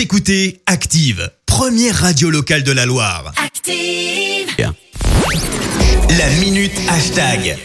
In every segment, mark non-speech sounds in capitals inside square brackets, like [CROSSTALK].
Vous écoutez Active, première radio locale de la Loire. Active. La minute hashtag.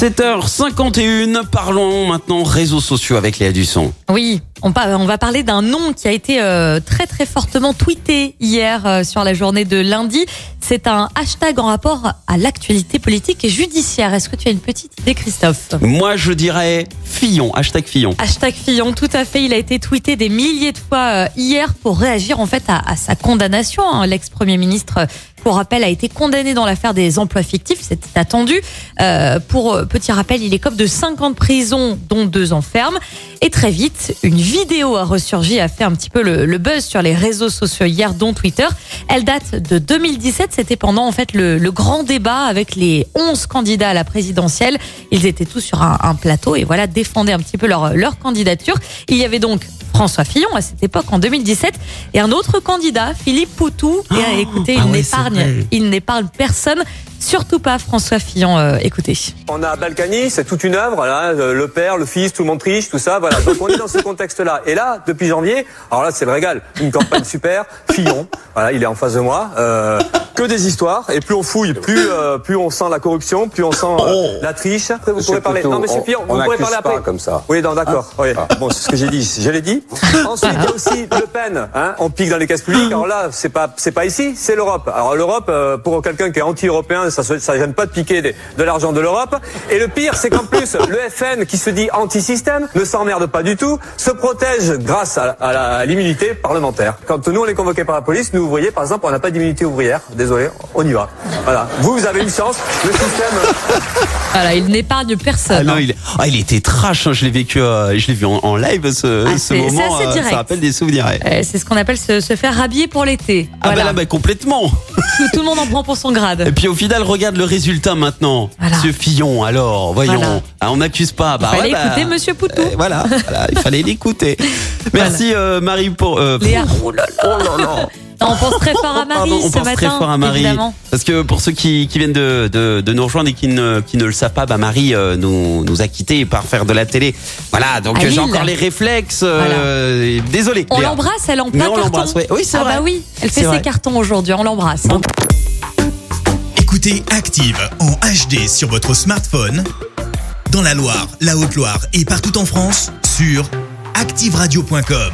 7h51, parlons maintenant réseaux sociaux avec Léa Dusson. Oui, on, va parler d'un nom qui a été euh, très très fortement tweeté hier euh, sur la journée de lundi. C'est un hashtag en rapport à l'actualité politique et judiciaire. Est-ce que tu as une petite idée, Christophe? Moi, je dirais Fillon, hashtag Fillon. Hashtag Fillon, tout à fait. Il a été tweeté des milliers de fois euh, hier pour réagir en fait à, à sa condamnation. hein. L'ex-premier ministre, pour rappel, a été condamné dans l'affaire des emplois fictifs. C'était attendu. Euh, pour euh, petit rappel, il écope de 5 ans de prison, dont 2 ans ferme. Et très vite, une vidéo a ressurgi, a fait un petit peu le, buzz sur les réseaux sociaux hier, dont Twitter. Elle date de 2017. C'était pendant en fait le, le grand débat avec les 11 candidats à la présidentielle. Ils étaient tous sur un, un plateau et voilà défendaient un petit peu leur, leur candidature. Il y avait donc François Fillon à cette époque en 2017 et un autre candidat, Philippe Poutou. Et euh, écoutez, ah il ouais, n'épargne, il n'épargne personne. Surtout pas François Fillon. euh, écoutez. On a Balkany, c'est toute une œuvre, là, euh, le père, le fils, tout le monde triche, tout ça, voilà. Donc on est dans ce contexte-là. Et là, depuis janvier, alors là c'est le régal, une campagne super, Fillon, voilà, il est en face de moi, euh, que des histoires, et plus on fouille, plus euh, plus on sent la corruption, plus on sent euh, la triche. Après, vous pourrez parler. Non, Monsieur on- Fillon, on vous pourrez parler pas après. comme ça. Oui, d'accord. Oui. Bon, c'est ce que j'ai dit, je l'ai dit. [LAUGHS] Ensuite, il y a aussi Le Pen, hein, on pique dans les caisses publiques. Alors là, c'est pas c'est pas ici, c'est l'Europe. Alors l'Europe, euh, pour quelqu'un qui est anti-européen, ça ça gêne pas de piquer des- de l'argent de l'Europe. Et le pire, c'est qu'en plus, le FN, qui se dit anti-système, ne s'emmerde pas du tout, se protège grâce à, à l'immunité parlementaire. Quand nous, on est convoqués par la police, nous, ouvriers, par exemple, on n'a pas d'immunité ouvrière. Désolé, on y va. Voilà. Vous, vous avez une chance. Le système. Voilà, il n'épargne personne. Ah non, hein. il, ah, il était trash, hein, je l'ai vécu, euh, je l'ai vu en, en live ce, Ah, ce moment, assez euh, direct. ça rappelle des souvenirs. ouais. Euh, C'est ce qu'on appelle se, se faire habiller pour l'été. Ah Voilà. bah là, bah, complètement. tout, tout le monde en prend pour son grade. Et puis au final, regarde le résultat maintenant. Voilà. Monsieur Fillon, alors, voyons, Voilà. Ah, on n'accuse pas. Bah, fallait ouais, bah, écouter Monsieur Poutou. euh, voilà, voilà, il fallait l'écouter. [LAUGHS] Merci euh, Marie pour. euh, Léa. Oh là là. Non, on pense très fort à [LAUGHS] Marie Pardon, on ce pense matin. très fort à Marie. Évidemment. Parce que pour ceux qui, qui viennent de, de, de nous rejoindre et qui ne, qui ne le savent pas, bah Marie euh, nous, nous a quittés par faire de la télé. Voilà, donc À j'ai Lille. encore les réflexes. euh, Désolé. On Léa. l'embrasse, elle en Mais plein on carton. l'embrasse, ouais. Oui, c'est ah vrai. bah oui, elle C'est fait vrai. ses cartons aujourd'hui, on l'embrasse. hein. Écoutez Active en HD sur votre smartphone, dans la Loire, la Haute-Loire et partout en France, sur activeradio.com.